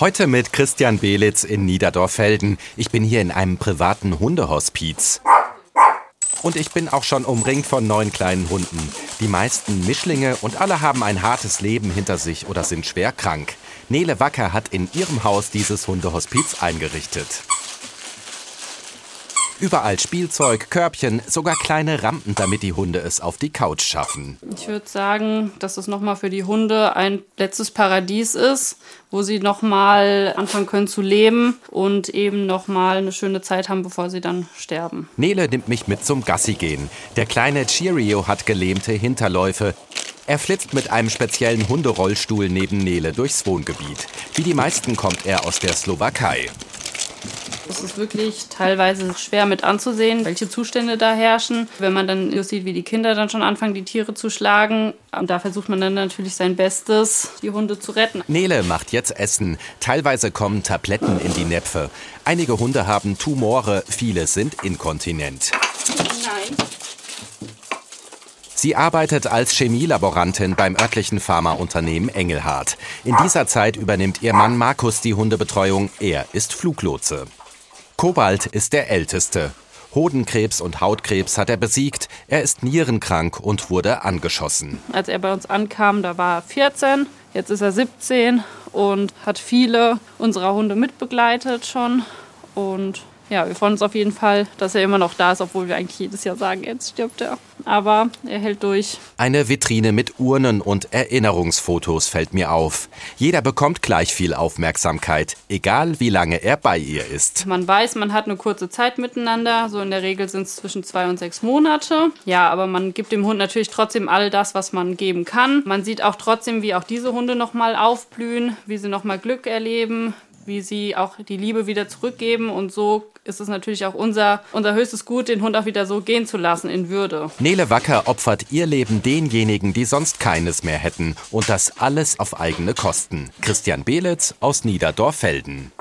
Heute mit Christian Belitz in Niederdorfelden. Ich bin hier in einem privaten Hundehospiz. Und ich bin auch schon umringt von neun kleinen Hunden. Die meisten Mischlinge und alle haben ein hartes Leben hinter sich oder sind schwer krank. Nele Wacker hat in ihrem Haus dieses Hundehospiz eingerichtet. Überall Spielzeug, Körbchen, sogar kleine Rampen, damit die Hunde es auf die Couch schaffen. Ich würde sagen, dass es nochmal für die Hunde ein letztes Paradies ist, wo sie nochmal anfangen können zu leben und eben nochmal eine schöne Zeit haben, bevor sie dann sterben. Nele nimmt mich mit zum Gassi gehen. Der kleine Cheerio hat gelähmte Hinterläufe. Er flitzt mit einem speziellen Hunderollstuhl neben Nele durchs Wohngebiet. Wie die meisten kommt er aus der Slowakei. Es ist wirklich teilweise schwer mit anzusehen, welche Zustände da herrschen. Wenn man dann sieht, wie die Kinder dann schon anfangen, die Tiere zu schlagen, da versucht man dann natürlich sein Bestes, die Hunde zu retten. Nele macht jetzt Essen. Teilweise kommen Tabletten in die Näpfe. Einige Hunde haben Tumore, viele sind inkontinent. Nein. Sie arbeitet als Chemielaborantin beim örtlichen Pharmaunternehmen Engelhardt. In dieser Zeit übernimmt ihr Mann Markus die Hundebetreuung. Er ist Fluglotse. Kobalt ist der älteste. Hodenkrebs und Hautkrebs hat er besiegt. Er ist nierenkrank und wurde angeschossen. Als er bei uns ankam, da war er 14, jetzt ist er 17 und hat viele unserer Hunde mitbegleitet schon. Und ja, wir freuen uns auf jeden Fall, dass er immer noch da ist, obwohl wir eigentlich jedes Jahr sagen, jetzt stirbt er. Aber er hält durch. Eine Vitrine mit Urnen und Erinnerungsfotos fällt mir auf. Jeder bekommt gleich viel Aufmerksamkeit, egal wie lange er bei ihr ist. Man weiß, man hat eine kurze Zeit miteinander. So in der Regel sind es zwischen zwei und sechs Monate. Ja, aber man gibt dem Hund natürlich trotzdem all das, was man geben kann. Man sieht auch trotzdem, wie auch diese Hunde nochmal aufblühen, wie sie nochmal Glück erleben, wie sie auch die Liebe wieder zurückgeben. Und so ist es natürlich auch unser, unser höchstes Gut, den Hund auch wieder so gehen zu lassen in Würde. Nele Wacker opfert ihr Leben denjenigen, die sonst keines mehr hätten. Und das alles auf eigene Kosten. Christian Belitz aus Niederdorfelden.